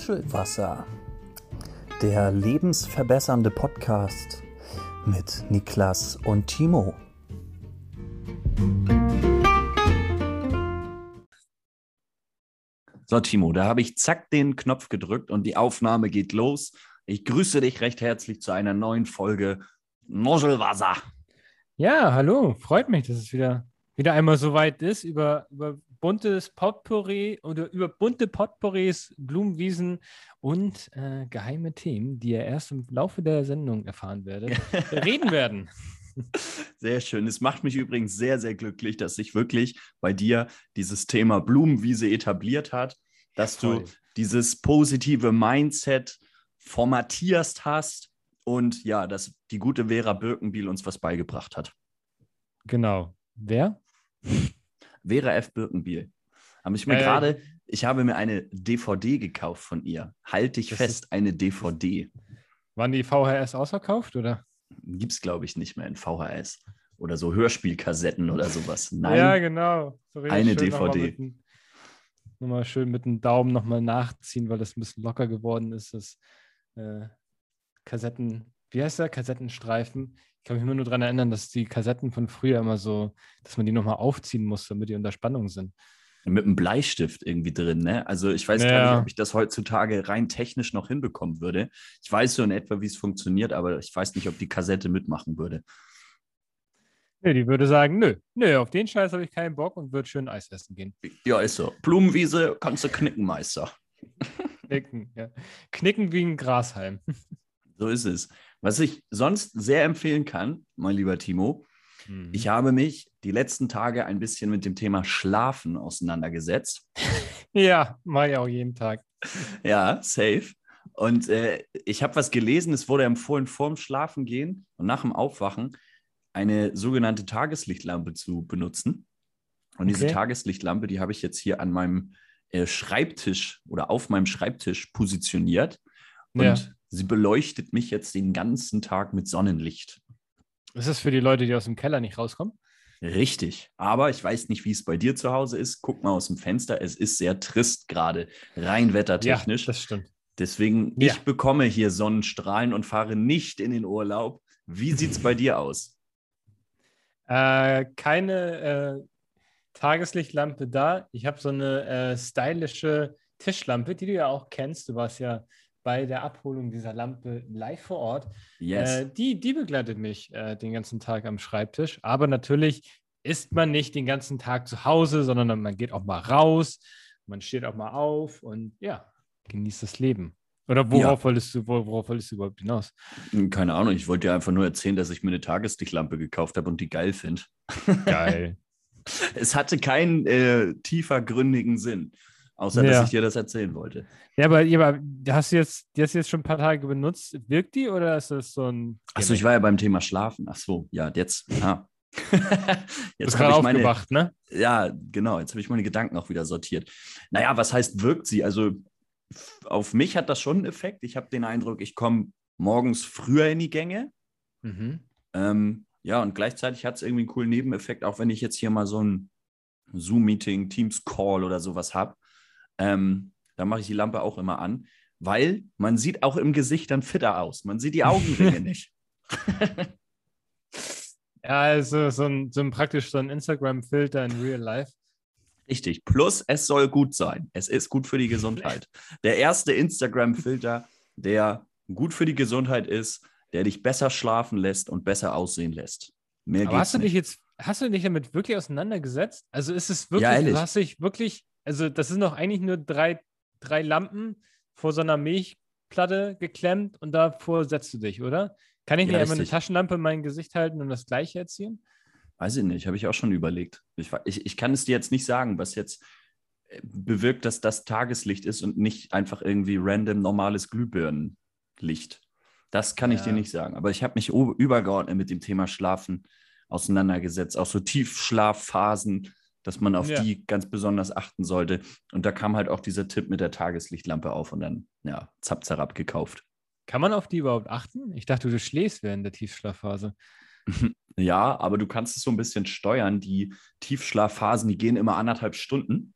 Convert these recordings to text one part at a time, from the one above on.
Muschelwasser, der lebensverbessernde Podcast mit Niklas und Timo. So, Timo, da habe ich zack den Knopf gedrückt und die Aufnahme geht los. Ich grüße dich recht herzlich zu einer neuen Folge Muschelwasser. Ja, hallo, freut mich, dass es wieder, wieder einmal so weit ist, über, über buntes Potpourri oder über bunte Potpourris, Blumenwiesen und äh, geheime Themen, die ihr erst im Laufe der Sendung erfahren werdet, reden werden. Sehr schön. Es macht mich übrigens sehr, sehr glücklich, dass sich wirklich bei dir dieses Thema Blumenwiese etabliert hat, dass Voll. du dieses positive Mindset formatierst hast und ja, dass die gute Vera Birkenbiel uns was beigebracht hat. Genau. Wer? Vera F. Birkenbiel. Habe ich mir äh, gerade, ich habe mir eine DVD gekauft von ihr. Halte ich fest, eine DVD. Waren die VHS ausverkauft oder? Gibt es, glaube ich, nicht mehr in VHS. Oder so Hörspielkassetten oder sowas. Nein. Ja, genau. So eine DVD. Nochmal, nochmal schön mit dem Daumen nochmal nachziehen, weil das ein bisschen locker geworden ist. Das äh, Kassetten, wie heißt der? Kassettenstreifen. Ich kann mich immer nur daran erinnern, dass die Kassetten von früher immer so, dass man die nochmal aufziehen muss, damit die unter Spannung sind. Mit einem Bleistift irgendwie drin, ne? Also ich weiß ja. gar nicht, ob ich das heutzutage rein technisch noch hinbekommen würde. Ich weiß so in etwa, wie es funktioniert, aber ich weiß nicht, ob die Kassette mitmachen würde. Nee, die würde sagen, nö, nö, auf den Scheiß habe ich keinen Bock und würde schön Eis essen gehen. Ja, ist so. Blumenwiese kannst du knicken, Meister. Knicken, ja. Knicken wie ein Grashalm. So ist es. Was ich sonst sehr empfehlen kann, mein lieber Timo, mhm. ich habe mich die letzten Tage ein bisschen mit dem Thema Schlafen auseinandergesetzt. ja, mache ich auch jeden Tag. Ja, safe. Und äh, ich habe was gelesen, es wurde empfohlen, vorm Schlafen gehen und nach dem Aufwachen eine sogenannte Tageslichtlampe zu benutzen. Und okay. diese Tageslichtlampe, die habe ich jetzt hier an meinem äh, Schreibtisch oder auf meinem Schreibtisch positioniert. Und ja. Sie beleuchtet mich jetzt den ganzen Tag mit Sonnenlicht. Ist das für die Leute, die aus dem Keller nicht rauskommen? Richtig. Aber ich weiß nicht, wie es bei dir zu Hause ist. Guck mal aus dem Fenster. Es ist sehr trist gerade, rein wettertechnisch. Ja, das stimmt. Deswegen, ja. ich bekomme hier Sonnenstrahlen und fahre nicht in den Urlaub. Wie sieht es bei dir aus? Äh, keine äh, Tageslichtlampe da. Ich habe so eine äh, stylische Tischlampe, die du ja auch kennst. Du warst ja bei der Abholung dieser Lampe live vor Ort. Yes. Äh, die, die begleitet mich äh, den ganzen Tag am Schreibtisch. Aber natürlich ist man nicht den ganzen Tag zu Hause, sondern man geht auch mal raus, man steht auch mal auf und ja, genießt das Leben. Oder worauf, ja. wolltest du, worauf wolltest du überhaupt hinaus? Hm, keine Ahnung, ich wollte dir einfach nur erzählen, dass ich mir eine Tageslichtlampe gekauft habe und die geil finde. Geil. es hatte keinen äh, tiefer gründigen Sinn. Außer, ja. dass ich dir das erzählen wollte. Ja, aber, ja, aber hast du jetzt, die hast du jetzt schon ein paar Tage benutzt. Wirkt die oder ist das so ein. Achso, ich war ja beim Thema Schlafen. Ach so, ja, jetzt. Ja. jetzt habe ich meine, ne? Ja, genau. Jetzt habe ich meine Gedanken auch wieder sortiert. Naja, was heißt wirkt sie? Also auf mich hat das schon einen Effekt. Ich habe den Eindruck, ich komme morgens früher in die Gänge. Mhm. Ähm, ja, und gleichzeitig hat es irgendwie einen coolen Nebeneffekt, auch wenn ich jetzt hier mal so ein Zoom-Meeting, Teams-Call oder sowas habe ähm, da mache ich die Lampe auch immer an, weil man sieht auch im Gesicht dann fitter aus. Man sieht die Augenringe nicht. ja, also so ein, so ein praktisch so ein Instagram-Filter in Real Life. Richtig. Plus, es soll gut sein. Es ist gut für die Gesundheit. Der erste Instagram-Filter, der gut für die Gesundheit ist, der dich besser schlafen lässt und besser aussehen lässt. Mehr Aber hast du dich jetzt, hast du dich damit wirklich auseinandergesetzt? Also ist es wirklich, ja, du hast dich wirklich also das sind doch eigentlich nur drei, drei Lampen vor so einer Milchplatte geklemmt und davor setzt du dich, oder? Kann ich ja, nicht einfach eine Taschenlampe in mein Gesicht halten und das gleiche erzielen? Weiß ich nicht, habe ich auch schon überlegt. Ich, ich, ich kann es dir jetzt nicht sagen, was jetzt äh, bewirkt, dass das Tageslicht ist und nicht einfach irgendwie random normales Glühbirnenlicht. Das kann ja. ich dir nicht sagen. Aber ich habe mich übergeordnet mit dem Thema Schlafen auseinandergesetzt, auch so Tiefschlafphasen dass man auf ja. die ganz besonders achten sollte. Und da kam halt auch dieser Tipp mit der Tageslichtlampe auf und dann, ja, zapp, zerab gekauft. Kann man auf die überhaupt achten? Ich dachte, du schläfst während der Tiefschlafphase. Ja, aber du kannst es so ein bisschen steuern. Die Tiefschlafphasen, die gehen immer anderthalb Stunden.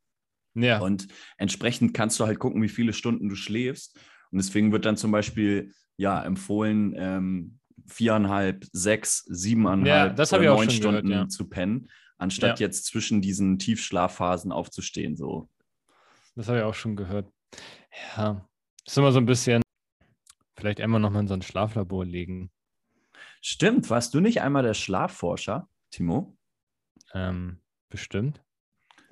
Ja. Und entsprechend kannst du halt gucken, wie viele Stunden du schläfst. Und deswegen wird dann zum Beispiel ja empfohlen, ähm, viereinhalb, sechs, siebeneinhalb Ja, auch neun schon gehört, Stunden ja. zu pennen, anstatt Ja. jetzt zwischen diesen Tiefschlafphasen aufzustehen. So. Das habe ich auch schon gehört. Ja, ist immer so ein bisschen, vielleicht einmal nochmal in so ein Schlaflabor legen. Stimmt, warst du nicht einmal der Schlafforscher, Timo? Ähm, bestimmt.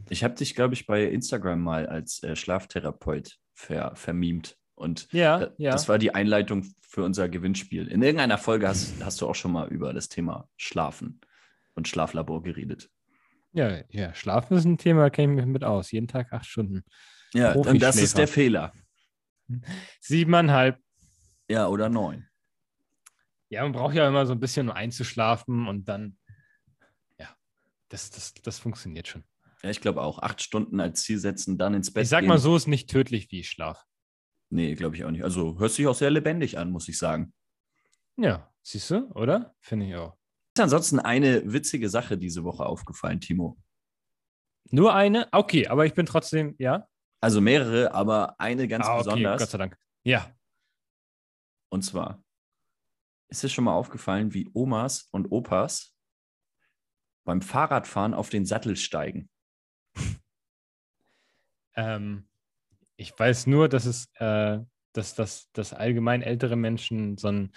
Ich habe dich, glaube ich, bei Instagram mal als äh, Schlaftherapeut ver vermimt. Und Ja, da- ja. das war die Einleitung für unser Gewinnspiel. In irgendeiner Folge hast, hast du auch schon mal über das Thema Schlafen und Schlaflabor geredet. Ja, ja, Schlafen ist ein Thema, kenne ich mich mit aus. Jeden Tag acht Stunden. Ja, und das ist der Fehler. Siebeneinhalb. Ja, oder neun. Ja, man braucht ja immer so ein bisschen, um einzuschlafen und dann, ja, das, das, das funktioniert schon. Ja, ich glaube auch. Acht Stunden als Ziel setzen, dann ins Bett Ich sag gehen. mal so, ist nicht tödlich wie Schlaf. Nee, glaube ich auch nicht. Also hört sich auch sehr lebendig an, muss ich sagen. Ja, siehst du, oder? Finde ich auch. Ist ansonsten eine witzige Sache diese Woche aufgefallen, Timo. Nur eine? Okay, aber ich bin trotzdem, ja. Also mehrere, aber eine ganz ah, okay, besonders. Gott sei Dank. Ja. Und zwar, ist es schon mal aufgefallen, wie Omas und Opas beim Fahrradfahren auf den Sattel steigen? Ähm, ich weiß nur, dass es, äh, dass, dass, dass allgemein ältere Menschen so ein,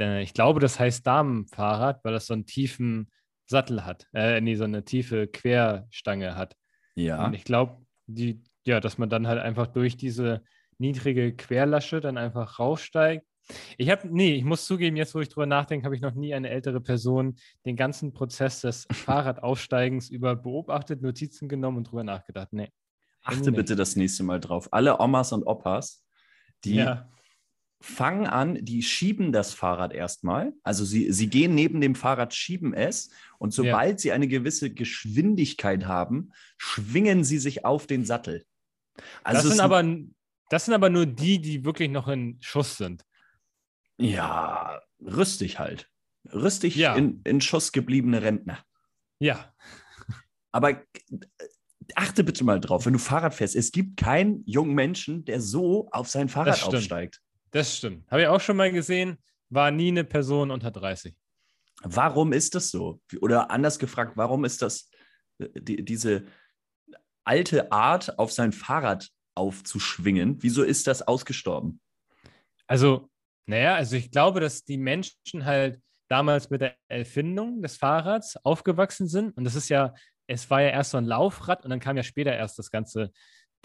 äh, ich glaube, das heißt Damenfahrrad, weil das so einen tiefen Sattel hat. Äh, nee, so eine tiefe Querstange hat. Ja. Und ich glaube, die, ja, dass man dann halt einfach durch diese niedrige Querlasche dann einfach raussteigt. Ich habe, nee, ich muss zugeben, jetzt wo ich drüber nachdenke, habe ich noch nie eine ältere Person den ganzen Prozess des Fahrradaufsteigens über beobachtet, Notizen genommen und drüber nachgedacht. Nee. Achte bitte das nächste Mal drauf. Alle Omas und Opas, die Ja. fangen an, die schieben das Fahrrad erstmal. Also sie, sie gehen neben dem Fahrrad, schieben es und sobald sie eine gewisse Geschwindigkeit haben, schwingen sie sich auf den Sattel. Also das, sind aber, das sind aber nur die, die wirklich noch in Schuss sind. ja, rüstig halt. Rüstig Ja. in, in Schuss gebliebene Rentner. Ja. Aber achte bitte mal drauf, wenn du Fahrrad fährst, es gibt keinen jungen Menschen, der so auf sein Fahrrad stimmt. aufsteigt. Das stimmt. Habe ich auch schon mal gesehen. War nie eine Person unter 30. Warum ist das so? Oder anders gefragt, warum ist das äh, die, diese alte Art, auf sein Fahrrad aufzuschwingen? Wieso ist das ausgestorben? Also, naja, also ich glaube, dass die Menschen halt damals mit der Erfindung des Fahrrads aufgewachsen sind. Und das ist ja, es war ja erst so ein Laufrad und dann kam ja später erst das ganze,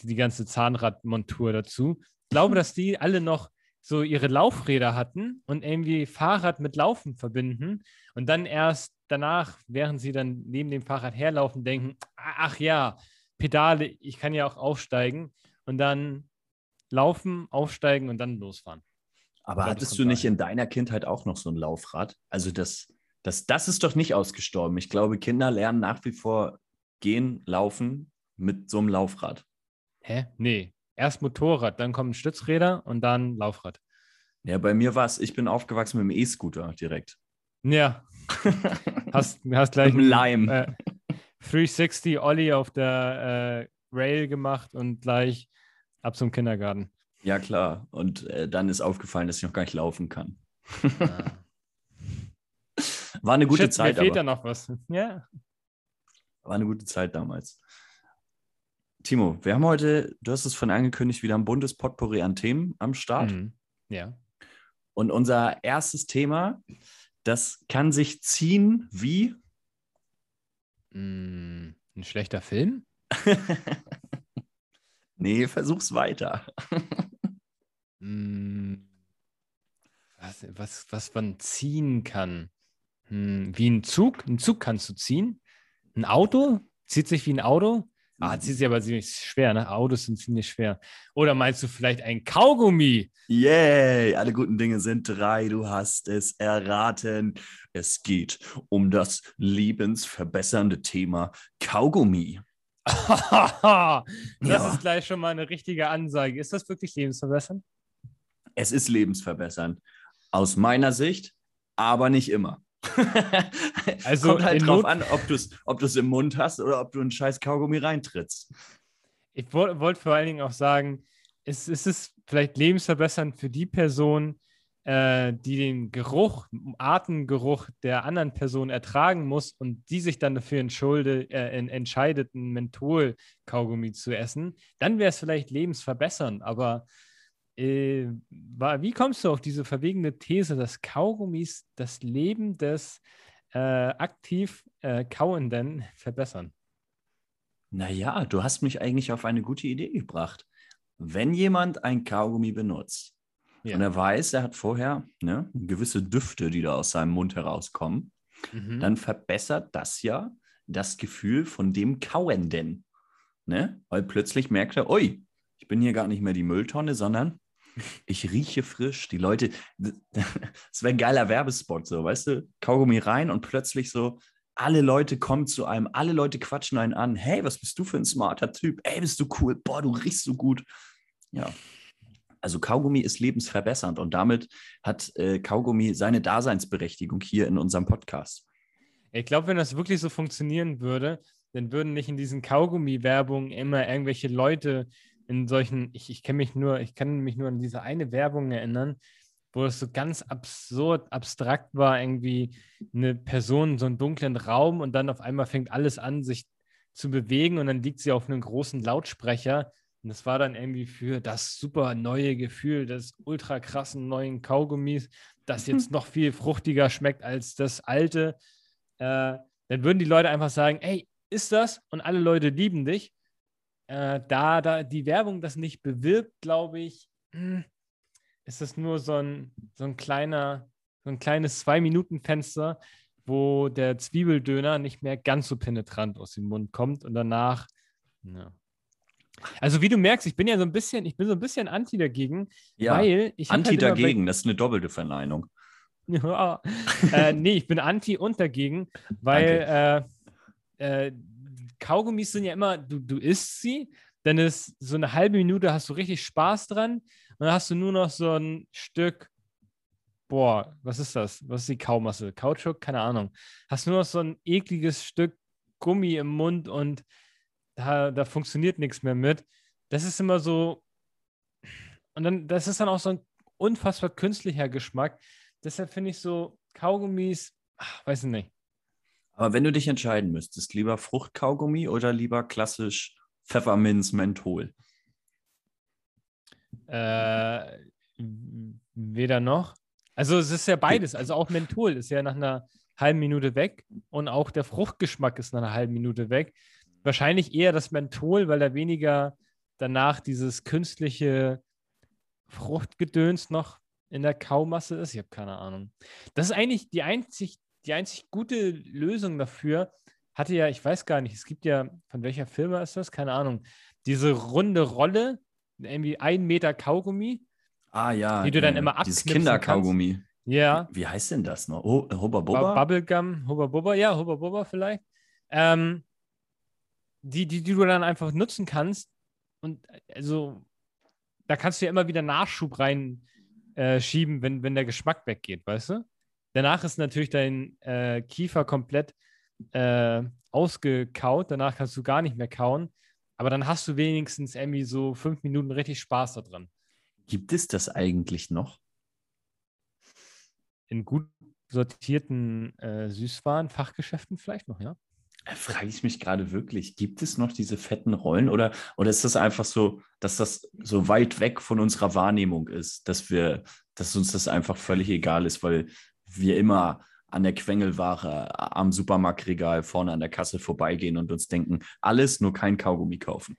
die ganze Zahnradmontur dazu. Ich glaube, dass die alle noch so ihre Laufräder hatten und irgendwie Fahrrad mit Laufen verbinden und dann erst danach, während sie dann neben dem Fahrrad herlaufen, denken, ach ja, Pedale, ich kann ja auch aufsteigen und dann laufen, aufsteigen und dann losfahren. Aber glaub, hattest du nicht in deiner Kindheit auch noch so ein Laufrad? Also das, das, das ist doch nicht ausgestorben. Ich glaube, Kinder lernen nach wie vor gehen, laufen mit so einem Laufrad. Hä? Nee. Erst Motorrad, dann kommen Stützräder und dann Laufrad. Ja, bei mir war es, ich bin aufgewachsen mit dem E-Scooter direkt. Ja. Hast, hast gleich Mit Leim. Äh, 360 Ollie auf der äh, Rail gemacht und gleich ab zum Kindergarten. Ja, klar. Und äh, dann ist aufgefallen, dass ich noch gar nicht laufen kann. War eine gute Shit, Zeit, mir fehlt aber. da noch was. Ja. War eine gute Zeit damals. Timo, wir haben heute, du hast es von angekündigt, wieder ein buntes Potpourri an Themen am Start. Mhm. Ja. Und unser erstes Thema, das kann sich ziehen wie. Mm, ein schlechter Film? nee, versuch's weiter. Mm, was, was, was man ziehen kann. Hm, wie ein Zug? Ein Zug kannst du ziehen. Ein Auto? Zieht sich wie ein Auto? Ah, zieht sich aber ziemlich schwer, ne? Autos sind ziemlich schwer. Oder meinst du vielleicht ein Kaugummi? Yay, alle guten Dinge sind drei, du hast es erraten. Es geht um das lebensverbessernde Thema Kaugummi. das Ja. ist gleich schon mal eine richtige Ansage. Ist das wirklich lebensverbessernd? Es ist lebensverbessernd. Aus meiner Sicht, aber nicht immer. Also Kommt halt drauf Not- an, ob du es ob du's im Mund hast oder ob du einen scheiß Kaugummi reintrittst. Ich wollte wollt vor allen Dingen auch sagen, es, es ist vielleicht lebensverbessernd für die Person, äh, die den Geruch, Atemgeruch der anderen Person ertragen muss und die sich dann dafür entschulde, äh, entscheidet, ein Menthol-Kaugummi zu essen, dann wäre es vielleicht lebensverbessernd. Aber äh, wie kommst du auf diese verwegene These, dass Kaugummis das Leben des äh, aktiv äh, Kauenden verbessern? Naja, du hast mich eigentlich auf eine gute Idee gebracht. Wenn jemand ein Kaugummi benutzt, ja. Und er weiß, er hat vorher ne, gewisse Düfte, die da aus seinem Mund herauskommen. Mhm. Dann verbessert das ja das Gefühl von dem Kauenden. Ne? Weil plötzlich merkt er, ui, ich bin hier gar nicht mehr die Mülltonne, sondern ich rieche frisch. Die Leute, das wäre ein geiler Werbespot, so, weißt du? Kaugummi rein und plötzlich so, alle Leute kommen zu einem, alle Leute quatschen einen an. Hey, was bist du für ein smarter Typ? Ey, bist du cool? Boah, du riechst so gut. Ja, also Kaugummi ist lebensverbessernd und damit hat äh, Kaugummi seine Daseinsberechtigung hier in unserem Podcast. Ich glaube, wenn das wirklich so funktionieren würde, dann würden nicht in diesen Kaugummi-Werbungen immer irgendwelche Leute in solchen, ich, ich kenne mich nur, ich kann mich nur an diese eine Werbung erinnern, wo das so ganz absurd, abstrakt war, irgendwie eine Person in so einem dunklen Raum und dann auf einmal fängt alles an, sich zu bewegen und dann liegt sie auf einem großen Lautsprecher und das war dann irgendwie für das super neue Gefühl des ultra krassen neuen Kaugummis, das jetzt noch viel fruchtiger schmeckt als das alte. Äh, dann würden die Leute einfach sagen, ey, ist das? Und alle Leute lieben dich. Äh, da, da die Werbung das nicht bewirkt, glaube ich, hm, ist das nur so ein, so ein kleiner, so ein kleines Zwei-Minuten-Fenster, wo der Zwiebeldöner nicht mehr ganz so penetrant aus dem Mund kommt und danach, ja, also wie du merkst, ich bin ja so ein bisschen, ich bin so ein bisschen anti dagegen, ja, weil ich anti halt dagegen, das ist eine doppelte Verneinung. Ja, äh, nee, ich bin anti und dagegen, weil äh, äh, Kaugummis sind ja immer, du, du isst sie, dann ist so eine halbe Minute hast du richtig Spaß dran und dann hast du nur noch so ein Stück, boah, was ist das? Was ist die Kaumasse? Kautschuk? Keine Ahnung. Hast nur noch so ein ekliges Stück Gummi im Mund und da, da funktioniert nichts mehr mit. Das ist immer so, und dann, das ist dann auch so ein unfassbar künstlicher Geschmack. Deshalb finde ich so Kaugummis, ach, weiß ich nicht. Aber wenn du dich entscheiden müsstest, lieber Fruchtkaugummi oder lieber klassisch Pfefferminz Menthol? Äh, weder noch. Also es ist ja beides. Also auch Menthol ist ja nach einer halben Minute weg und auch der Fruchtgeschmack ist nach einer halben Minute weg. Wahrscheinlich eher das Menthol, weil da weniger danach dieses künstliche Fruchtgedöns noch in der Kaumasse ist. Ich habe keine Ahnung. Das ist eigentlich die einzig, die einzig gute Lösung dafür. Hatte ja, ich weiß gar nicht, es gibt ja, von welcher Firma ist das? Keine Ahnung. Diese runde Rolle, irgendwie ein Meter Kaugummi. Ah ja. Die du dann immer abknipsen Dieses Kinderkaugummi. Ja. Wie heißt denn das noch? Oh, Hubba Bubba? Bubblegum, Hubba Bubba, ja, Hubba Bubba vielleicht. Ähm, die, die, die du dann einfach nutzen kannst. Und also, da kannst du ja immer wieder Nachschub reinschieben, äh, wenn, wenn der Geschmack weggeht, weißt du? Danach ist natürlich dein äh, Kiefer komplett äh, ausgekaut. Danach kannst du gar nicht mehr kauen. Aber dann hast du wenigstens irgendwie so fünf Minuten richtig Spaß da dran. Gibt es das eigentlich noch? In gut sortierten äh, Süßwaren-Fachgeschäften vielleicht noch, ja. Frage ich mich gerade wirklich, gibt es noch diese fetten Rollen oder, oder ist das einfach so, dass das so weit weg von unserer Wahrnehmung ist, dass wir, dass uns das einfach völlig egal ist, weil wir immer an der Quengelware am Supermarktregal vorne an der Kasse vorbeigehen und uns denken, alles, nur kein Kaugummi kaufen.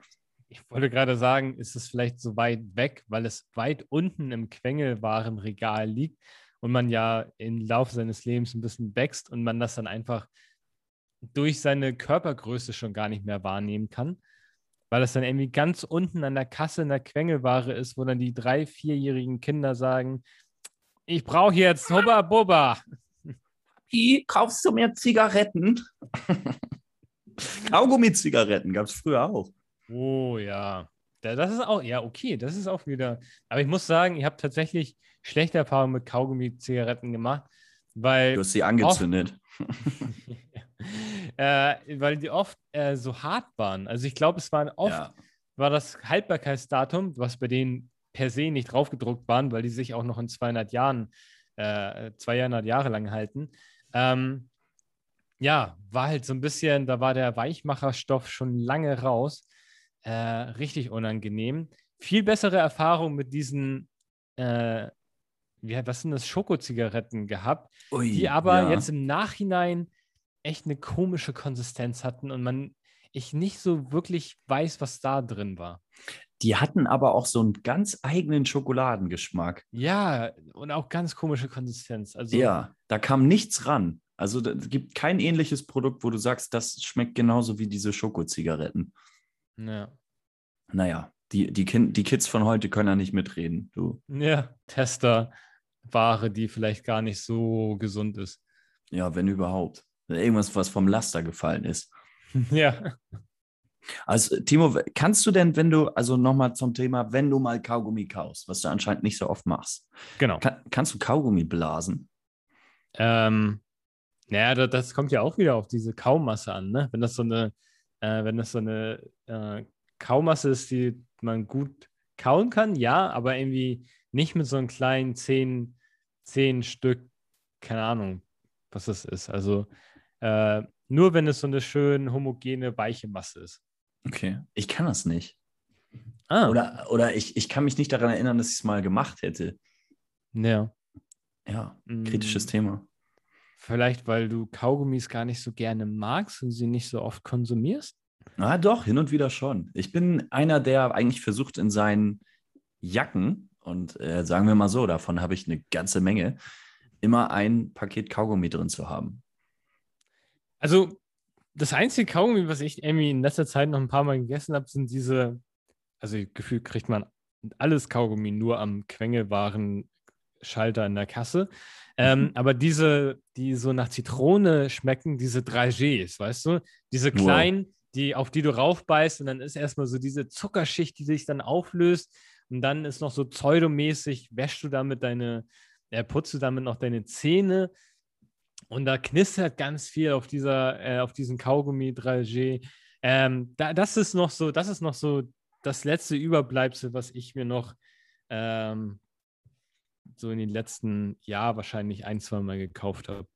Ich wollte gerade sagen, ist es vielleicht so weit weg, weil es weit unten im Quengelwarenregal liegt und man ja im Laufe seines Lebens ein bisschen wächst und man das dann einfach durch seine Körpergröße schon gar nicht mehr wahrnehmen kann, weil es dann irgendwie ganz unten an der Kasse in der Quengelware ist, wo dann die drei-, vierjährigen Kinder sagen, ich brauche jetzt Hubba Bubba. Wie kaufst du mir Zigaretten? Kaugummi-Zigaretten gab es früher auch. Oh ja. Das ist auch, ja, okay, das ist auch wieder. Aber ich muss sagen, ich habe tatsächlich schlechte Erfahrungen mit Kaugummi-Zigaretten gemacht, weil. Du hast sie angezündet. äh, weil die oft äh, so hart waren. Also ich glaube, es waren oft ja. war das Haltbarkeitsdatum, was bei denen per se nicht draufgedruckt waren, weil die sich auch noch in 200 Jahren, äh, 200 Jahre lang halten. Ähm, ja, war halt so ein bisschen, da war der Weichmacherstoff schon lange raus. Äh, richtig unangenehm. Viel bessere Erfahrung mit diesen, äh, wie, was sind das, Schokozigaretten gehabt, Ui, die aber ja. jetzt im Nachhinein echt eine komische Konsistenz hatten und man, ich nicht so wirklich weiß, was da drin war. Die hatten aber auch so einen ganz eigenen Schokoladengeschmack. Ja, und auch ganz komische Konsistenz. Also, Ja, da kam nichts ran. Also es gibt kein ähnliches Produkt, wo du sagst, das schmeckt genauso wie diese Schokozigaretten. ja. Naja, die, die, kind, die Kids von heute können ja nicht mitreden. Du. Ja, Tester-Ware, die vielleicht gar nicht so gesund ist. Ja, wenn überhaupt. Irgendwas, was vom Laster gefallen ist. ja. Also, Timo, kannst du denn, wenn du, also nochmal zum Thema, wenn du mal Kaugummi kaust, was du anscheinend nicht so oft machst, Genau. kann, kannst du Kaugummi blasen? Ähm, naja, das, das kommt ja auch wieder auf diese Kaumasse an, ne? Wenn das so eine, äh, wenn das so eine äh, Kaumasse ist, die man gut kauen kann, ja, aber irgendwie nicht mit so einem kleinen zehn, zehn Stück, keine Ahnung, was das ist. Also äh, nur wenn es so eine schön homogene, weiche Masse ist. Okay. Ich kann das nicht. Ah, Oder, oder ich, ich kann mich nicht daran erinnern, dass ich es mal gemacht hätte. ja. Ja, Mm, kritisches Thema. Vielleicht, weil du Kaugummis gar nicht so gerne magst und sie nicht so oft konsumierst? Ah, doch, hin und wieder schon. Ich bin einer, der eigentlich versucht, in seinen Jacken, und äh, sagen wir mal so, davon habe ich eine ganze Menge, immer ein Paket Kaugummi drin zu haben. Also, das einzige Kaugummi, was ich irgendwie in letzter Zeit noch ein paar Mal gegessen habe, sind diese, also gefühlt kriegt man alles Kaugummi nur am Quengelwaren-Schalter in der Kasse. Ähm, aber diese, die so nach Zitrone schmecken, diese Dragés, weißt du? Diese Wow. kleinen, die, auf die du raufbeißt und dann ist erstmal so diese Zuckerschicht, die sich dann auflöst und dann ist noch so pseudomäßig, wäschst du damit deine, äh, putzt du damit noch deine Zähne und da knistert ganz viel auf dieser, äh, auf diesen Kaugummi 3G. Ähm, da, das ist noch so, das ist noch so das letzte Überbleibsel, was ich mir noch ähm, so in den letzten Jahr wahrscheinlich ein, zwei Mal gekauft habe.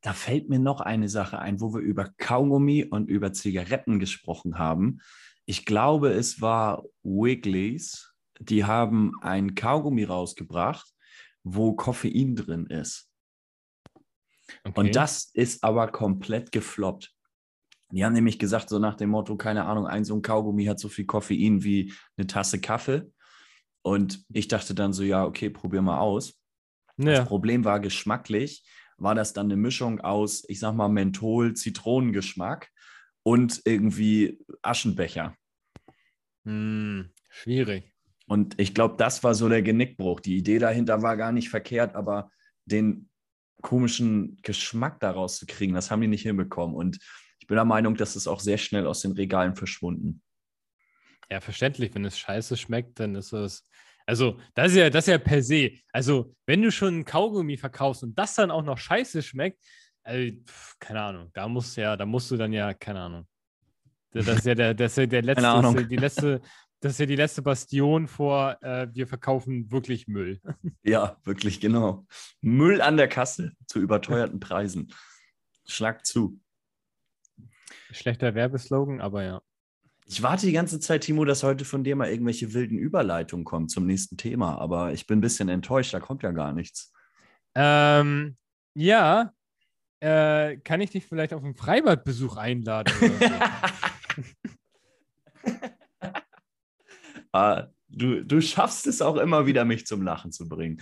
Da fällt mir noch eine Sache ein, wo wir über Kaugummi und über Zigaretten gesprochen haben. Ich glaube, es war Wigglies. Die haben ein Kaugummi rausgebracht, wo Koffein drin ist. Okay. Und das ist aber komplett gefloppt. Die haben nämlich gesagt, so nach dem Motto, keine Ahnung, ein so ein Kaugummi hat so viel Koffein wie eine Tasse Kaffee. Und ich dachte dann so, ja, okay, probier mal aus. Das ja. Problem war geschmacklich, war das dann eine Mischung aus, ich sag mal, Menthol, Zitronengeschmack und irgendwie Aschenbecher. Hm, schwierig. Und ich glaube, das war so der Genickbruch. Die Idee dahinter war gar nicht verkehrt, aber den komischen Geschmack daraus zu kriegen, das haben die nicht hinbekommen. Und ich bin der Meinung, das ist auch sehr schnell aus den Regalen verschwunden. Ja, verständlich, wenn es scheiße schmeckt, dann ist es. Also, das ist ja, das ist ja per se. Also, wenn du schon ein Kaugummi verkaufst und das dann auch noch scheiße schmeckt, also, pf, keine Ahnung, da musst ja, da musst du dann ja, keine Ahnung. Das ist ja der, das ist ja der letzte, die letzte, das ist ja die letzte Bastion vor, äh, wir verkaufen wirklich Müll. Ja, wirklich, genau. Müll an der Kasse zu überteuerten Preisen. Schlag zu. Schlechter Werbeslogan, aber ja. Ich warte die ganze Zeit, Timo, dass heute von dir mal irgendwelche wilden Überleitungen kommen zum nächsten Thema, aber ich bin ein bisschen enttäuscht, da kommt ja gar nichts. Ähm, ja, äh, kann ich dich vielleicht auf einen Freibadbesuch einladen? Oder so? Ah, du, du schaffst es auch immer wieder, mich zum Lachen zu bringen.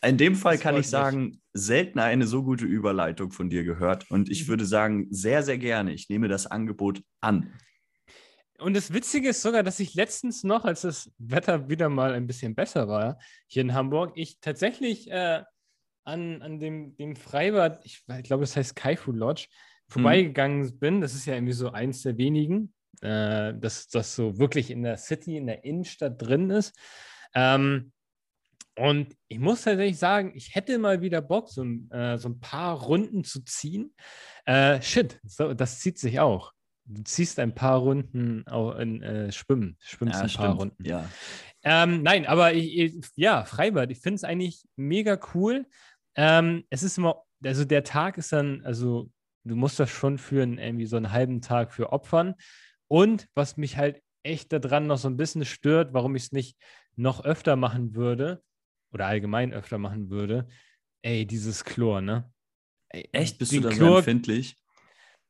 In dem Fall Das kann ich sagen, selten eine so gute Überleitung von dir gehört. Und ich würde sagen, sehr, sehr gerne. Ich nehme das Angebot an. Und das Witzige ist sogar, dass ich letztens noch, als das Wetter wieder mal ein bisschen besser war, hier in Hamburg, ich tatsächlich äh, an, an dem, dem Freibad, ich, ich glaube, es heißt Kaifu Lodge, vorbeigegangen bin. Das ist ja irgendwie so eins der wenigen, äh, dass das so wirklich in der City, in der Innenstadt drin ist. Ähm, und ich muss tatsächlich sagen, ich hätte mal wieder Bock, so, ein- äh, so ein paar Runden zu ziehen. Äh, shit, so, das zieht sich auch. du ziehst ein paar Runden auch in äh, Schwimmen, schwimmst Ja, ein paar stimmt. Runden. Ja. Ähm, nein, aber ich, ich, ja, Freibad, ich finde es eigentlich mega cool. Ähm, es ist immer, also der Tag ist dann, also du musst das schon für einen, irgendwie so einen halben Tag für opfern. Und was mich halt echt daran noch so ein bisschen stört, warum ich es nicht noch öfter machen würde oder allgemein öfter machen würde, ey, dieses Chlor, ne? Ey, Echt? Bist du da so empfindlich?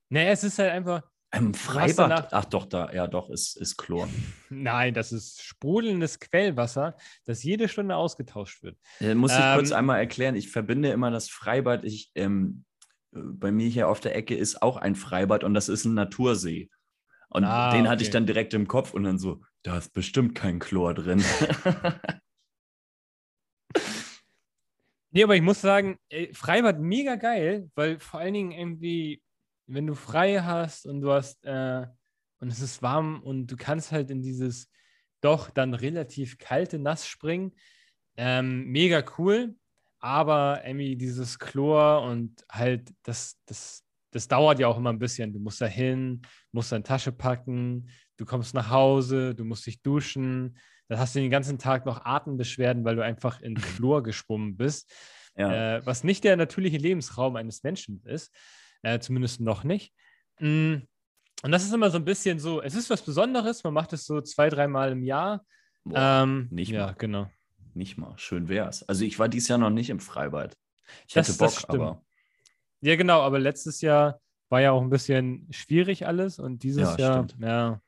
Naja, es ist halt einfach, Im Freibad? Ach doch, da, ja doch, ist, ist Chlor. nein, das ist sprudelndes Quellwasser, das jede Stunde ausgetauscht wird. Äh, muss ich kurz Ähm, einmal erklären. Ich verbinde immer das Freibad. Ich, ähm, äh, bei mir hier auf der Ecke ist auch ein Freibad und das ist ein Natursee. Und Ah, den hatte ich dann direkt im Kopf und dann so, da ist bestimmt kein Chlor drin. Nee, aber ich muss sagen, Freibad mega geil, weil vor allen Dingen irgendwie, wenn du frei hast und du hast, äh, und es ist warm und du kannst halt in dieses doch dann relativ kalte Nass springen, ähm, mega cool, aber irgendwie dieses Chlor und halt, das, das, das dauert ja auch immer ein bisschen. Du musst da hin, musst deine Tasche packen, du kommst nach Hause, du musst dich duschen, dann hast du den ganzen Tag noch Atembeschwerden, weil du einfach in Chlor geschwommen bist, ja. äh, was nicht der natürliche Lebensraum eines Menschen ist, äh, zumindest noch nicht. Mm, Und das ist immer so ein bisschen so, es ist was Besonderes, man macht es so zwei, dreimal im Jahr. Boah, ähm, nicht ja, mal. genau. nicht mal. Schön wär's. Also ich war dieses Jahr noch nicht im Freibad. Ich Das- hätte das Bock, aber Ja, genau, aber letztes Jahr war ja auch ein bisschen schwierig alles und dieses Ja, Jahr, stimmt. ja,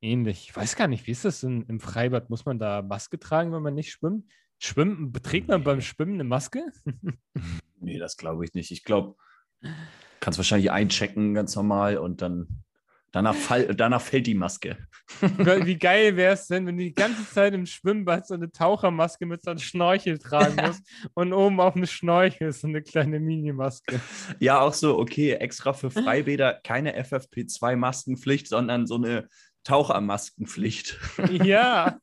ähnlich. Ich weiß gar nicht, wie ist das denn im Freibad? Muss man da Maske tragen, wenn man nicht schwimmt? Schwimmen, trägt man beim Nee. Schwimmen eine Maske? nee, das glaube ich nicht. Ich glaube, kannst wahrscheinlich einchecken ganz normal und dann danach, fall, danach fällt die Maske. Wie geil wäre es denn, wenn du die ganze Zeit im Schwimmbad so eine Tauchermaske mit so einem Schnorchel tragen musst und oben auf dem Schnorchel ist so eine kleine Minimaske. Ja, auch so, okay, extra für Freibäder keine FFP2-Maskenpflicht, sondern so eine Tauchermaskenpflicht. Ja.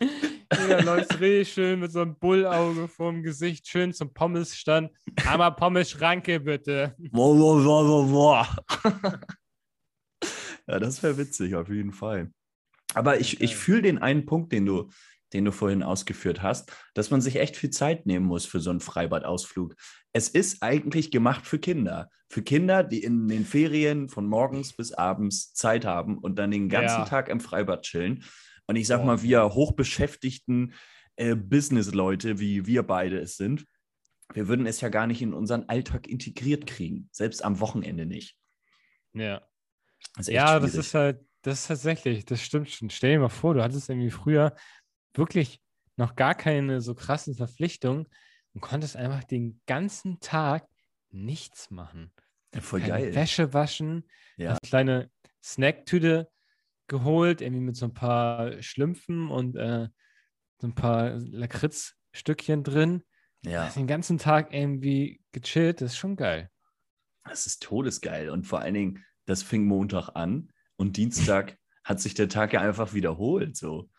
Jeder läuft richtig schön mit so einem Bullauge vorm Gesicht, schön zum Pommesstand. Aber Pommes-Schranke bitte. Boah, boah, boah, boah, boah. Ja, das wäre witzig, auf jeden Fall. Aber ich, ich fühle den einen Punkt, den du, den du vorhin ausgeführt hast, dass man sich echt viel Zeit nehmen muss für so einen Freibadausflug. Es ist eigentlich gemacht für Kinder. Für Kinder, die in den Ferien von morgens bis abends Zeit haben und dann den ganzen Ja. Tag im Freibad chillen. Und ich sag Boah, mal, wir hochbeschäftigten äh, Business-Leute, wie wir beide es sind, wir würden es ja gar nicht in unseren Alltag integriert kriegen. Selbst am Wochenende nicht. Ja. Das Ja, das schwierig. ist halt, das ist tatsächlich, das stimmt schon. Stell dir mal vor, du hattest irgendwie früher wirklich noch gar keine so krassen Verpflichtungen und konntest einfach den ganzen Tag nichts machen. Ja, voll Keine geil. Wäsche waschen, Ja. hast kleine Snacktüte geholt, irgendwie mit so ein paar Schlümpfen und äh, so ein paar Lakritzstückchen drin. Ja, den ganzen Tag irgendwie gechillt, das ist schon geil. das ist todesgeil. Und vor allen Dingen, das fing Montag an und Dienstag hat sich der Tag ja einfach wiederholt. So.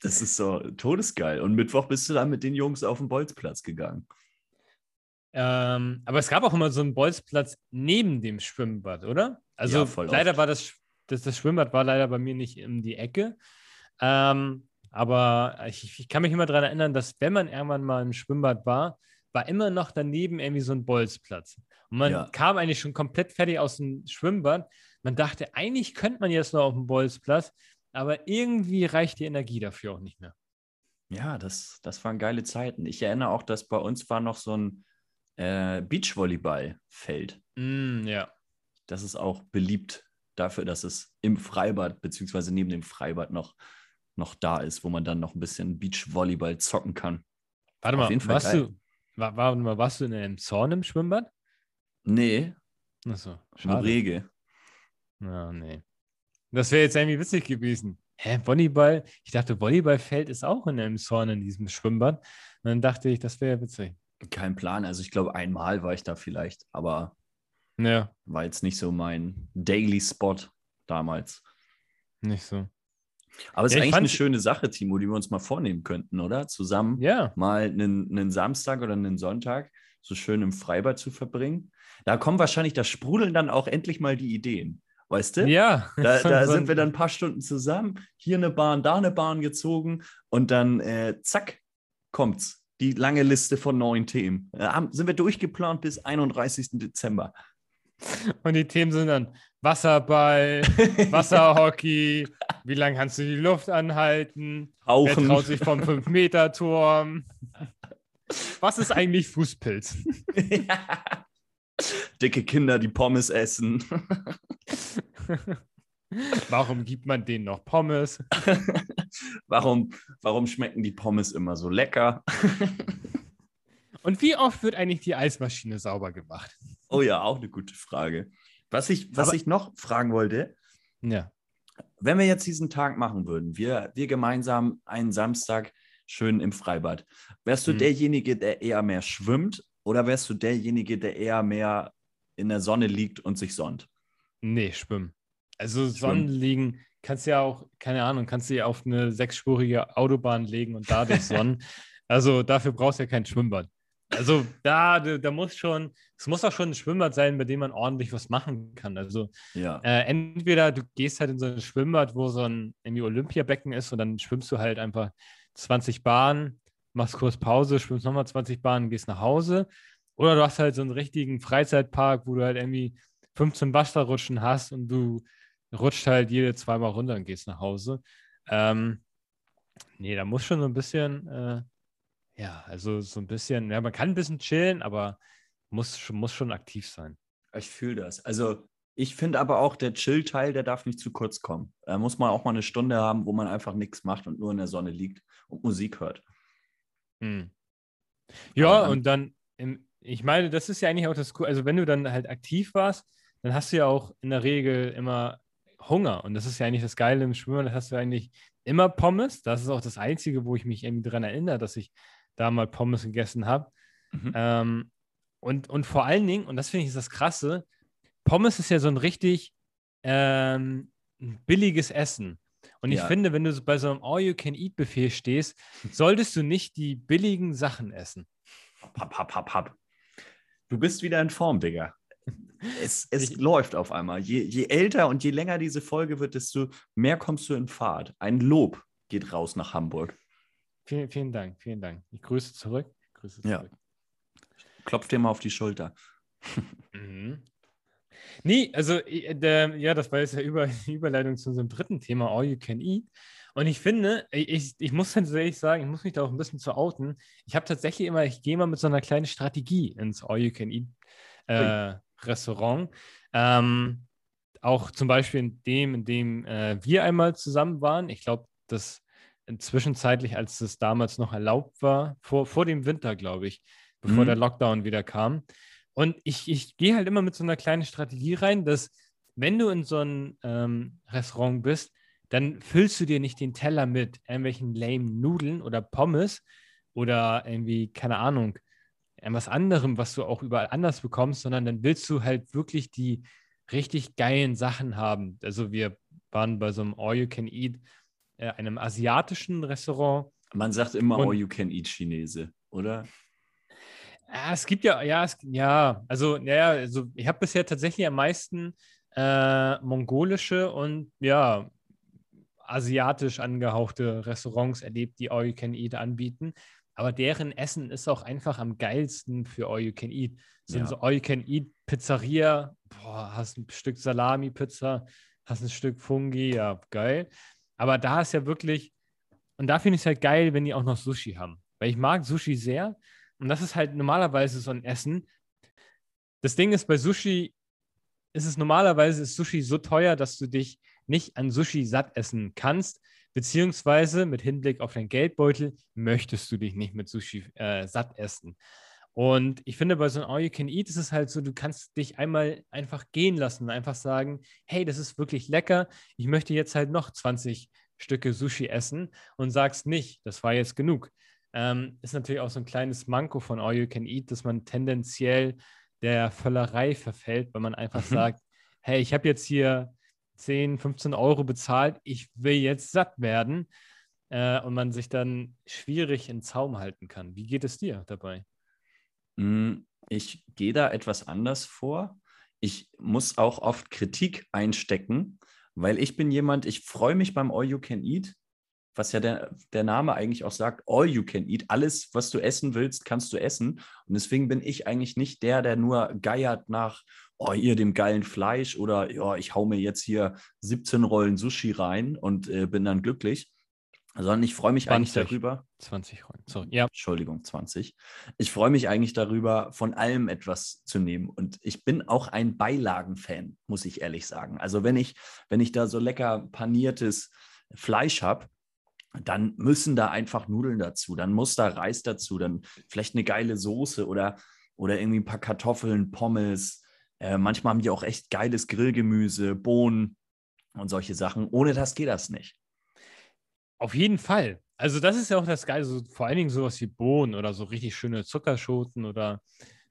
Das ist so todesgeil. Und Mittwoch bist du dann mit den Jungs auf den Bolzplatz gegangen. Ähm, aber es gab auch immer so einen Bolzplatz neben dem Schwimmbad, oder? Also Ja, voll leider oft. war das, das, das Schwimmbad war leider bei mir nicht in die Ecke. Ähm, aber ich, ich kann mich immer daran erinnern, dass wenn man irgendwann mal im Schwimmbad war, war immer noch daneben irgendwie so ein Bolzplatz. Und man Ja. kam eigentlich schon komplett fertig aus dem Schwimmbad. Man dachte, eigentlich könnte man jetzt noch auf dem Bolzplatz, aber irgendwie reicht die Energie dafür auch nicht mehr. Ja, das, das waren geile Zeiten. Ich erinnere auch, dass bei uns war noch so ein äh, Beachvolleyballfeld. Mm, ja. Das ist auch beliebt dafür, dass es im Freibad beziehungsweise neben dem Freibad noch, noch da ist, wo man dann noch ein bisschen Beachvolleyball zocken kann. Warte mal, warst geil. du, war, warte mal, warst du in einem Zorn im Schwimmbad? Nee, Achso, nur schade. Rege. Ja, nee. Das wäre jetzt irgendwie witzig gewesen. Hä, Volleyball? Ich dachte, Volleyballfeld ist auch in einem Zorn in diesem Schwimmbad. Und dann dachte ich, das wäre witzig. Kein Plan. Also ich glaube, einmal war ich da vielleicht, aber Ja, war jetzt nicht so mein Daily Spot damals. nicht so. Aber es Ja, ist ich eigentlich eine schöne Sache, Timo, die wir uns mal vornehmen könnten, oder? Zusammen Ja, mal einen, einen Samstag oder einen Sonntag so schön im Freibad zu verbringen. Da kommen wahrscheinlich, da sprudeln dann auch endlich mal die Ideen. Weißt du? Ja. Da, da sind wir dann ein paar Stunden zusammen, hier eine Bahn, da eine Bahn gezogen und dann äh, zack, kommt's. Die lange Liste von neuen Themen. Äh, haben- sind wir durchgeplant bis 31. Dezember. Und die Themen sind dann Wasserball, Wasserhockey, wie lange kannst du die Luft anhalten? Wer Rauchen. traut sich vom 5-Meter-Turm? Was ist eigentlich Fußpilz? Ja. Dicke Kinder, die Pommes essen. Warum gibt man denen noch Pommes? warum, warum schmecken die Pommes immer so lecker? Und wie oft wird eigentlich die Eismaschine sauber gemacht? Oh ja, auch eine gute Frage. Was ich, was Aber- ich noch fragen wollte, Ja. wenn wir jetzt diesen Tag machen würden, wir, wir gemeinsam einen Samstag schön im Freibad, wärst du Mhm. derjenige, der eher mehr schwimmt oder wärst du derjenige, der eher mehr in der Sonne liegt und sich sonnt? Nee, schwimmen. Also Schwimmen. Sonnenliegen kannst du ja auch, keine Ahnung, kannst du ja auf eine sechsspurige Autobahn legen und da dich sonnen. also dafür brauchst du ja kein Schwimmbad. Also da, da, da muss schon, es muss auch schon ein Schwimmbad sein, bei dem man ordentlich was machen kann. Also Ja. äh, entweder du gehst halt in so ein Schwimmbad, wo so ein irgendwie Olympiabecken ist und dann schwimmst du halt einfach 20 Bahnen, machst kurz Pause, schwimmst nochmal 20 Bahnen, gehst nach Hause. Oder du hast halt so einen richtigen Freizeitpark, wo du halt irgendwie 15 Wasserrutschen hast und du rutscht halt jede zweimal runter und gehst nach Hause. Ähm, nee, da muss schon so ein bisschen, äh, ja, also so ein bisschen, ja, man kann ein bisschen chillen, aber muss, muss schon aktiv sein. Ich fühle das. Also ich finde aber auch, der Chill-Teil, der darf nicht zu kurz kommen. Da muss man auch mal eine Stunde haben, wo man einfach nichts macht und nur in der Sonne liegt und Musik hört. Hm. Ja, dann- und dann, im, ich meine, das ist ja eigentlich auch das Coole. Also, wenn du dann halt aktiv warst, dann hast du ja auch in der Regel immer Hunger. Und das ist ja eigentlich das Geile im Schwimmen, da hast du eigentlich immer Pommes. Das ist auch das Einzige, wo ich mich irgendwie daran erinnere, dass ich da mal Pommes gegessen habe. Mhm. Ähm, und, und vor allen Dingen, und das finde ich ist das Krasse, Pommes ist ja so ein richtig ähm, billiges Essen. Und ich Ja. finde, wenn du bei so einem All-You-Can-Eat-Buffet stehst, solltest du nicht die billigen Sachen essen. Hab, hab, hab, hab. Du bist wieder in Form, Digga. Es, es Ich- läuft auf einmal. Je, je älter und je länger diese Folge wird, desto mehr kommst du in Fahrt. Ein Lob geht raus nach Hamburg. Vielen, vielen Dank, vielen Dank. Ich grüße zurück. Grüße Ja. zurück. Klopf dir mal auf die Schulter. Mhm. Nee, also äh, ja, das war jetzt ja Über Überleitung zu unserem dritten Thema, All You Can Eat. Und ich finde, ich, ich, ich muss tatsächlich sagen, ich muss mich da auch ein bisschen zu outen. Ich habe tatsächlich immer, ich gehe mal mit so einer kleinen Strategie ins All You Can Eat äh, Restaurant. Ähm, auch zum Beispiel in dem, in dem äh, wir einmal zusammen waren. Ich glaube, das zwischenzeitlich, als es damals noch erlaubt war, vor, vor dem Winter, glaube ich, bevor Mhm. der Lockdown wieder kam. Und ich, ich gehe halt immer mit so einer kleinen Strategie rein, dass wenn du in so ein ähm, Restaurant bist, dann füllst du dir nicht den Teller mit irgendwelchen lame Nudeln oder Pommes oder irgendwie, keine Ahnung, irgendwas anderem, was du auch überall anders bekommst, sondern dann willst du halt wirklich die richtig geilen Sachen haben. Also wir waren bei so einem All You Can Eat, äh, einem asiatischen Restaurant. Man sagt immer All You Can Eat Chinese, oder? Ja, es gibt ja, ja, es, ja, also, ja, also ich habe bisher tatsächlich am meisten äh, mongolische und ja, asiatisch angehauchte Restaurants erlebt, die All You Can Eat anbieten. Aber deren Essen ist auch einfach am geilsten für All You Can Eat. So, Ja. so All You Can Eat Pizzeria, boah, hast ein Stück Salami-Pizza, hast ein Stück Fungi, ja, geil. Aber da ist ja wirklich, und da finde ich es halt geil, wenn die auch noch Sushi haben. Weil ich mag Sushi sehr. Und das ist halt normalerweise so ein Essen. Das Ding ist, bei Sushi ist es normalerweise ist Sushi so teuer, dass du dich nicht an Sushi satt essen kannst, beziehungsweise mit Hinblick auf deinen Geldbeutel möchtest du dich nicht mit Sushi äh, satt essen. Und ich finde, bei so einem All You Can Eat ist es halt so, du kannst dich einmal einfach gehen lassen und einfach sagen, hey, das ist wirklich lecker, ich möchte jetzt halt noch 20 Stücke Sushi essen und sagst nicht, das war jetzt genug. Ähm, ist natürlich auch so ein kleines Manko von All You Can Eat, dass man tendenziell der Völlerei verfällt, weil man einfach Mhm. sagt, hey, ich habe jetzt hier 10, 15 Euro bezahlt, ich will jetzt satt werden äh, und man sich dann schwierig in Zaum halten kann. Wie geht es dir dabei? Mm, Ich gehe da etwas anders vor. ich muss auch oft Kritik einstecken, weil ich bin jemand, ich freue mich beim All You Can Eat, was ja der, der Name eigentlich auch sagt, All You Can Eat. Alles, was du essen willst, kannst du essen. Und deswegen bin ich eigentlich nicht der, der nur geiert nach, oh, ihr dem geilen Fleisch oder ja, ich hau mir jetzt hier 17 Rollen Sushi rein und äh, bin dann glücklich, sondern ich freue mich 20. eigentlich darüber. 20 Rollen. Sorry. Ja. Entschuldigung, 20. Ich freue mich eigentlich darüber, von allem etwas zu nehmen. Und ich bin auch ein Beilagenfan, muss ich ehrlich sagen. Also wenn ich, wenn ich da so lecker paniertes Fleisch habe, dann müssen da einfach Nudeln dazu, dann muss da Reis dazu, dann vielleicht eine geile Soße oder, oder irgendwie ein paar Kartoffeln, Pommes. Äh, manchmal haben die auch echt geiles Grillgemüse, Bohnen und solche Sachen. Ohne das geht das nicht. Auf jeden Fall. Also das ist ja auch das Geile, so, vor allen Dingen sowas wie Bohnen oder so richtig schöne Zuckerschoten oder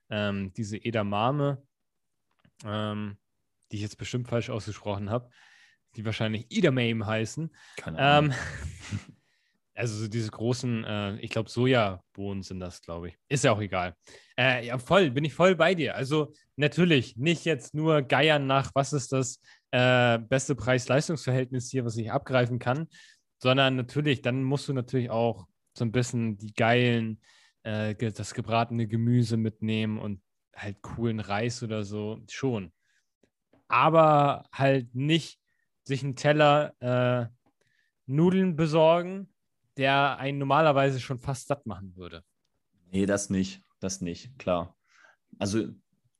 ähm, diese Edamame, ähm, die ich jetzt bestimmt falsch ausgesprochen habe, die wahrscheinlich Edamame heißen. Keine Ahnung. Ähm, also so diese großen, äh, ich glaube Sojabohnen sind das, glaube ich. Ist ja auch egal. Äh, ja, voll, bin ich voll bei dir. Also natürlich nicht jetzt nur geiern nach, was ist das äh, beste Preis-Leistungs-Verhältnis hier, was ich abgreifen kann, sondern natürlich, dann musst du natürlich auch so ein bisschen die geilen, äh, das gebratene Gemüse mitnehmen und halt coolen Reis oder so, schon. Aber halt nicht sich einen Teller äh, Nudeln besorgen, der einen normalerweise schon fast satt machen würde. Nee, das nicht. Das nicht, klar. Also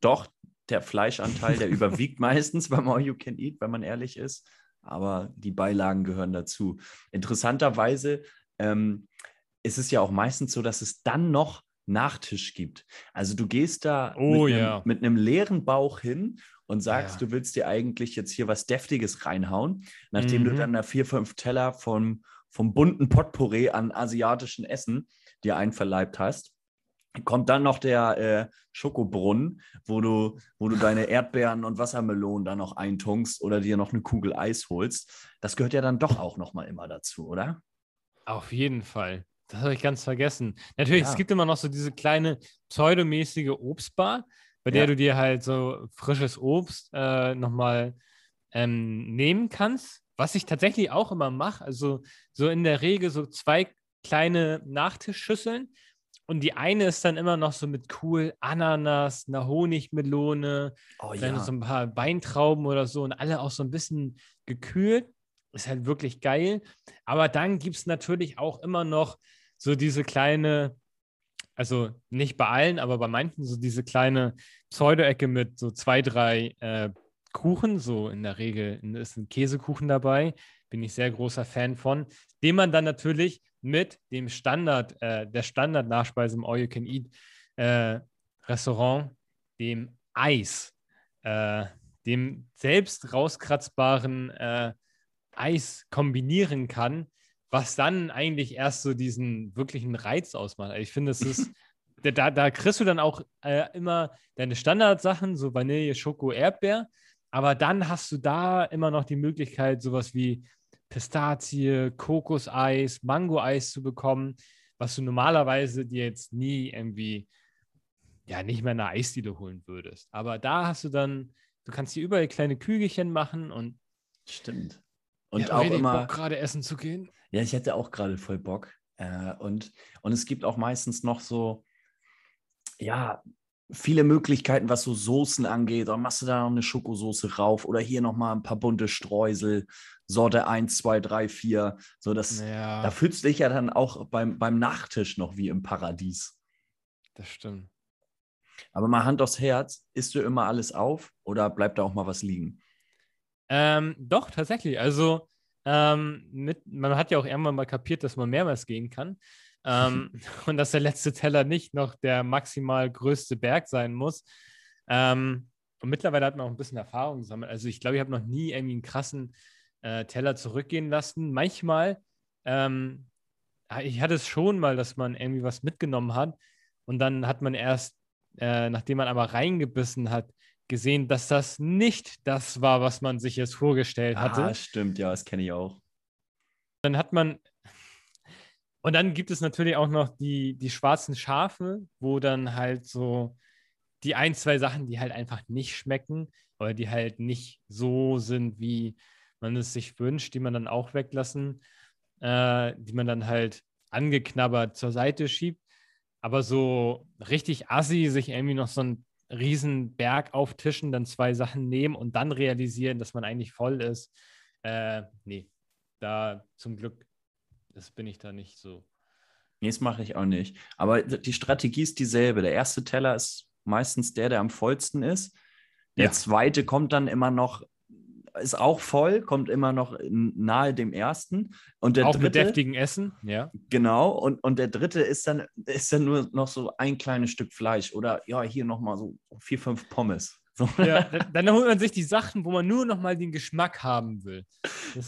doch, der Fleischanteil, der überwiegt meistens beim All You Can Eat, wenn man ehrlich ist. Aber die Beilagen gehören dazu. Interessanterweise ähm, ist es ja auch meistens so, dass es dann noch Nachtisch gibt. Also du gehst da Oh, mit, einem, ja. mit einem leeren Bauch hin und sagst, Ja. du willst dir eigentlich jetzt hier was Deftiges reinhauen, nachdem du Mhm. dann da vier, fünf Teller vom, vom bunten Potpourri an asiatischen Essen dir einverleibt hast kommt dann noch der äh, Schokobrunnen, wo du, wo du deine Erdbeeren und Wassermelonen dann noch eintunkst oder dir noch eine Kugel Eis holst. Das gehört ja dann doch auch noch mal immer dazu, oder? Auf jeden Fall. Das habe ich ganz vergessen. Natürlich, Ja. es gibt immer noch so diese kleine pseudomäßige Obstbar, bei der Ja. du dir halt so frisches Obst äh, nochmal ähm, nehmen kannst. Was ich tatsächlich auch immer mache, also so in der Regel so zwei kleine Nachtischschüsseln und die eine ist dann immer noch so mit cool Ananas, einer Honigmelone, Oh dann so ein paar Weintrauben oder so und alle auch so ein bisschen gekühlt. Ist halt wirklich geil. Aber dann gibt es natürlich auch immer noch so diese kleine, also nicht bei allen, aber bei manchen so diese kleine Pseudo-Ecke mit so zwei, drei äh, Kuchen. So in der Regel ist ein Käsekuchen dabei. Bin ich sehr großer Fan von, den man dann natürlich mit dem Standard, äh, der Standard-Nachspeise im All You Can Eat äh, Restaurant, dem Eis, äh, dem selbst rauskratzbaren äh, Eis kombinieren kann, was dann eigentlich erst so diesen wirklichen Reiz ausmacht. Also Ich finde, es ist, da, da, da kriegst du dann auch äh, immer deine Standardsachen, so Vanille, Schoko, Erdbeer, aber dann hast du da immer noch die Möglichkeit, sowas wie Pistazie, Kokoseis, Mango-Eis zu bekommen, was du normalerweise dir jetzt nie irgendwie, ja, nicht mehr in einer Eisdiele holen würdest. Aber da hast du dann, du kannst dir überall kleine Kügelchen machen und Stimmt. Und hab auch immer. Bock, gerade essen zu gehen. Ja, ich hätte auch gerade voll Bock. Äh, und, und es gibt auch meistens noch so, ja, viele Möglichkeiten, was so Soßen angeht. Dann machst du da noch eine Schokosoße rauf oder hier nochmal ein paar bunte Streusel, Sorte 1, 2, 3, 4. So, das, Ja, da fühlst du dich ja dann auch beim, beim Nachtisch noch wie im Paradies. das stimmt. Aber mal Hand aufs Herz, isst du immer alles auf oder bleibt da auch mal was liegen? Ähm, doch, tatsächlich. Also, ähm, mit, man hat ja auch irgendwann mal kapiert, dass man mehrmals gehen kann. Ähm, und dass der letzte Teller nicht noch der maximal größte Berg sein muss. Ähm, und mittlerweile hat man auch ein bisschen Erfahrung gesammelt. Also, ich glaube, ich habe noch nie irgendwie einen krassen äh, Teller zurückgehen lassen. Manchmal, ähm, ich hatte es schon mal, dass man irgendwie was mitgenommen hat und dann hat man erst, äh, nachdem man aber reingebissen hat, gesehen, dass das nicht das war, was man sich jetzt vorgestellt hatte. Ah, stimmt, ja, das kenne ich auch. Dann hat man. Und dann gibt es natürlich auch noch die, die schwarzen Schafe, wo dann halt so die ein, zwei Sachen, die halt einfach nicht schmecken oder die halt nicht so sind, wie man es sich wünscht, die man dann auch weglassen, äh, die man dann halt angeknabbert zur Seite schiebt. Aber so richtig assi, sich irgendwie noch so einen riesen Berg auftischen, dann zwei Sachen nehmen und dann realisieren, dass man eigentlich voll ist. Äh, nee, da zum Glück, das bin ich da nicht so. Nee, das mache ich auch nicht. Aber die Strategie ist dieselbe. Der erste Teller ist meistens der, der am vollsten ist. Der Ja. zweite kommt dann immer noch, ist auch voll, kommt immer noch nahe dem ersten. Und der Auch mit dritte, deftigen Essen, ja. genau, und, und der dritte ist dann, ist dann nur noch so ein kleines Stück Fleisch oder ja, hier nochmal so vier, fünf Pommes. So. ja dann, dann holt man sich die Sachen, wo man nur noch mal den Geschmack haben will.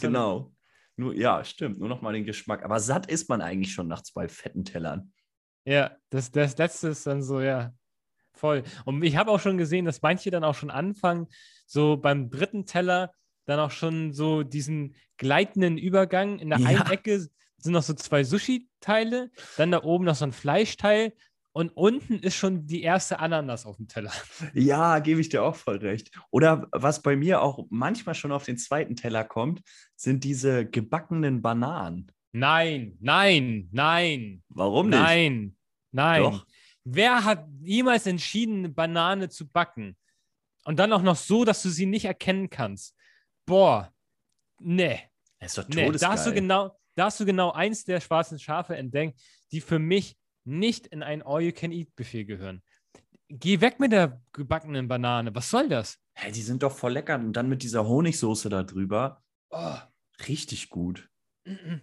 Genau. Nur, ja, stimmt, nur nochmal den Geschmack. Aber satt ist man eigentlich schon nach zwei fetten Tellern. Ja, das, das letzte ist dann so, ja, voll. Und ich habe auch schon gesehen, dass manche dann auch schon anfangen, so beim dritten Teller dann auch schon so diesen gleitenden Übergang. In der Ja. einen Ecke sind noch so zwei Sushi-Teile, dann da oben noch so ein Fleischteil und unten ist schon die erste Ananas auf dem Teller. Ja, gebe ich dir auch voll recht. Oder was bei mir auch manchmal schon auf den zweiten Teller kommt, sind diese gebackenen Bananen. Nein, nein, nein, Warum nicht? nein, nein. Doch. Wer hat jemals entschieden, eine Banane zu backen? Und dann auch noch so, dass du sie nicht erkennen kannst. Boah, nee. Das ist doch Nee, da hast, du genau, da hast du genau eins der schwarzen Schafe entdeckt, die für mich nicht in ein All-You-Can-Eat-Buffet gehören. Geh weg mit der gebackenen Banane. Was soll das? Hä, die sind doch voll lecker. Und dann mit dieser Honigsoße da drüber. Oh, Richtig gut. mm, mm,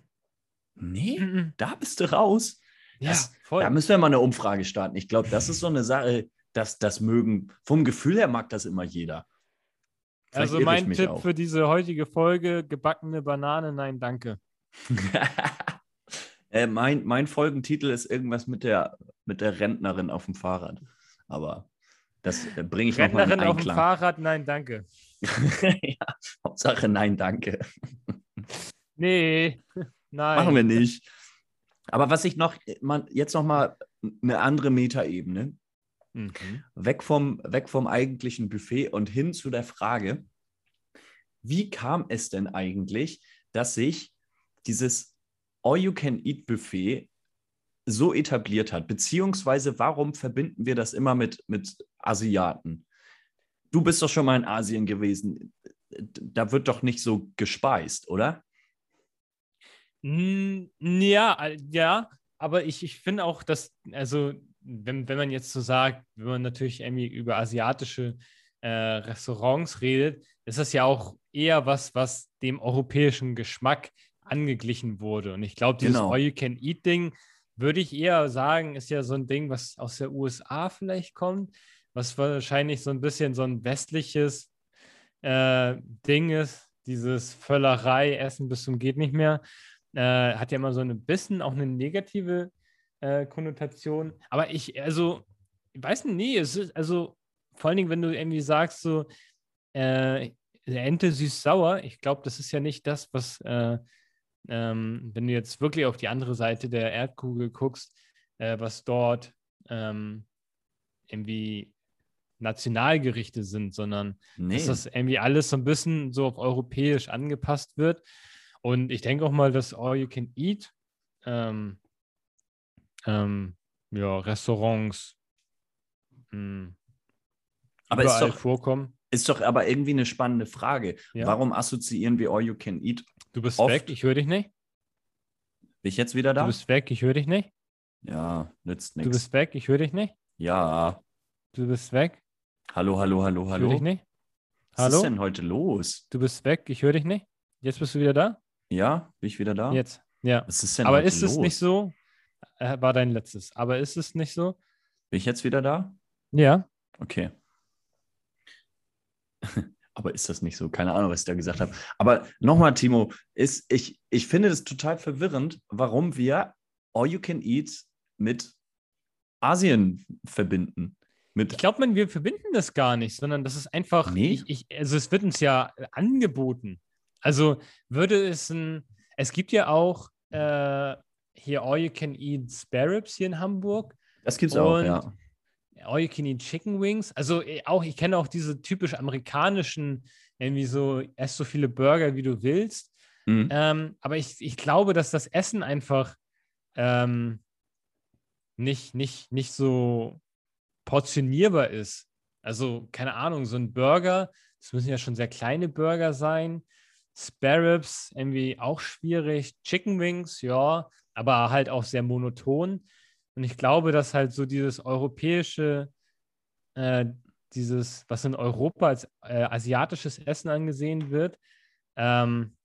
Nee, mm, da bist du raus. Ja, Das- voll. Da müssen wir mal eine Umfrage starten. Ich glaube, das ist so eine Sache, dass das mögen. Vom Gefühl her mag das immer jeder. Vielleicht also mein Tipp auch. für diese heutige Folge: gebackene Banane, nein, danke. äh, mein, mein Folgentitel ist irgendwas mit der, mit der Rentnerin auf dem Fahrrad. Aber das äh, bringe ich nochmal in Rentnerin auf dem. Fahrrad, nein, danke. ja, Hauptsache, nein, danke. Nee, nein. Machen wir nicht. Aber was ich noch, man, jetzt nochmal eine andere Metaebene. Mhm. Weg vom, weg vom eigentlichen Buffet und hin zu der Frage, wie kam es denn eigentlich, dass sich dieses All-You-Can-Eat-Buffet so etabliert hat? Beziehungsweise warum verbinden wir das immer mit, mit Asiaten? Du bist doch schon mal in Asien gewesen. Da wird doch nicht so gespeist, oder? Mm, Ja, ja, aber ich, ich finde auch, dass, also, wenn, wenn man jetzt so sagt, wenn man natürlich irgendwie über asiatische äh, Restaurants redet, ist das ja auch eher was, was dem europäischen Geschmack angeglichen wurde. Und ich glaube, dieses Genau. All-You-Can-Eat-Ding, würde ich eher sagen, ist ja so ein Ding, was aus der USA vielleicht kommt, was wahrscheinlich so ein bisschen so ein westliches äh, Ding ist, dieses Völlerei, Essen bis zum geht nicht mehr äh, hat ja immer so ein bisschen auch eine negative äh, Konnotation. Aber ich, also, ich weiß nicht, nee, es ist, also, vor allen Dingen, wenn du irgendwie sagst, so, äh, Ente süß-sauer, ich glaube, das ist ja nicht das, was, äh, ähm, wenn du jetzt wirklich auf die andere Seite der Erdkugel guckst, äh, was dort ähm, irgendwie Nationalgerichte sind, sondern Nee. dass das irgendwie alles so ein bisschen so auf europäisch angepasst wird. Und ich denke auch mal, dass All You Can Eat, ähm, ähm, ja, Restaurants mh, Aber ist überall doch, vorkommen. Ist doch aber irgendwie eine spannende Frage. Ja. Warum assoziieren wir All You Can Eat? Du bist oft- weg, ich höre dich nicht. Bin ich jetzt wieder da? Du bist weg, ich höre dich nicht. ja, nützt Du nichts. bist weg, ich höre dich nicht. Ja. Du bist weg, Hallo, hallo, hallo, ich höre hallo. dich nicht. Was Hallo? ist denn heute los? Du bist weg, ich höre dich nicht. Jetzt bist du wieder da? Ja, bin ich wieder da? Jetzt. Ja. Was ist denn Aber heute ist los? es nicht so? Äh, war dein letztes. Aber ist es nicht so? Bin ich jetzt wieder da? Ja. Okay. Aber ist das nicht so? Keine Ahnung, was ich da gesagt habe. Aber nochmal, Timo, ist, ich, ich finde es total verwirrend, warum wir All You Can Eat mit Asien verbinden. Mit Ich glaube, wir verbinden das gar nicht, sondern das ist einfach, Nee. ich, ich, also es wird uns ja angeboten. Also würde es ein, es gibt ja auch äh, hier All You Can Eat Spare Ribs hier in Hamburg. das gibt es auch, ja. All You Can Eat Chicken Wings. Also äh, auch, ich kenne auch diese typisch amerikanischen, irgendwie so, ess so viele Burger, wie du willst. Mhm. Ähm, aber ich, ich glaube, dass das Essen einfach ähm, nicht, nicht, nicht so portionierbar ist. Also, keine Ahnung, so ein Burger, das müssen ja schon sehr kleine Burger sein. Spare Ribs irgendwie auch schwierig. Chicken Wings, ja, aber halt auch sehr monoton. Und ich glaube, dass halt so dieses europäische, äh, dieses, was in Europa als äh, asiatisches Essen angesehen wird, ähm,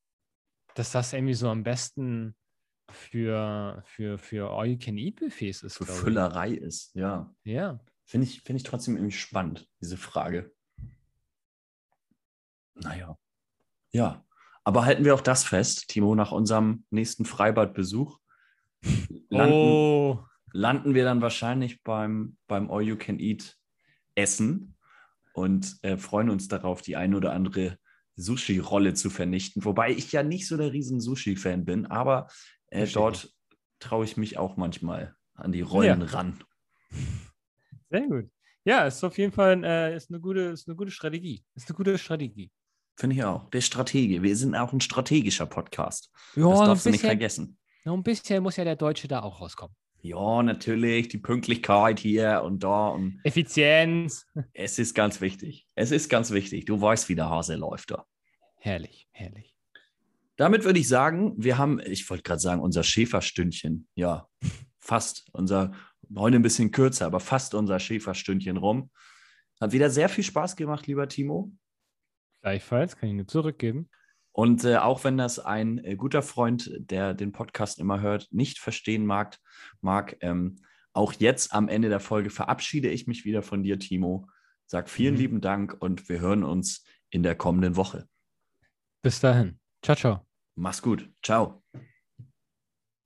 dass das irgendwie so am besten für, für, für All-You-Can-Eat-Buffets ist. Für glaube ich. Füllerei ist, ja. Ja. Finde ich, finde ich trotzdem irgendwie spannend, diese Frage. Naja. Ja. Aber halten wir auch das fest, Timo, nach unserem nächsten Freibadbesuch. Landen, Oh, landen wir dann wahrscheinlich beim, beim All You Can Eat Essen und äh, freuen uns darauf, die ein oder andere Sushi-Rolle zu vernichten. Wobei ich ja nicht so der riesen Sushi-Fan bin, aber äh, dort traue ich mich auch manchmal an die Rollen Ja. ran. sehr gut. Ja, ist auf jeden Fall äh, ist eine gute, ist eine gute Strategie. Ist eine gute Strategie. Finde ich auch. Der Stratege. Wir sind auch ein strategischer Podcast. Ja, das darfst du nicht bisschen- vergessen. Noch ein bisschen muss ja der Deutsche da auch rauskommen. Ja, natürlich, die Pünktlichkeit hier und da. Und Effizienz. es ist ganz wichtig. Es ist ganz wichtig. Du weißt, wie der Hase läuft da. Herrlich, herrlich. Damit würde ich sagen, wir haben, ich wollte gerade sagen, unser Schäferstündchen. Ja, fast. Unser, heute ein bisschen kürzer, aber fast unser Schäferstündchen rum. Hat wieder sehr viel Spaß gemacht, lieber Timo. Gleichfalls kann ich nur zurückgeben. Und äh, auch wenn das ein äh, guter Freund, der den Podcast immer hört, nicht verstehen mag, mag ähm, auch jetzt am Ende der Folge verabschiede ich mich wieder von dir, Timo. Sag vielen Mhm. lieben Dank und wir hören uns in der kommenden Woche. Bis dahin. Ciao, ciao. Mach's gut. Ciao.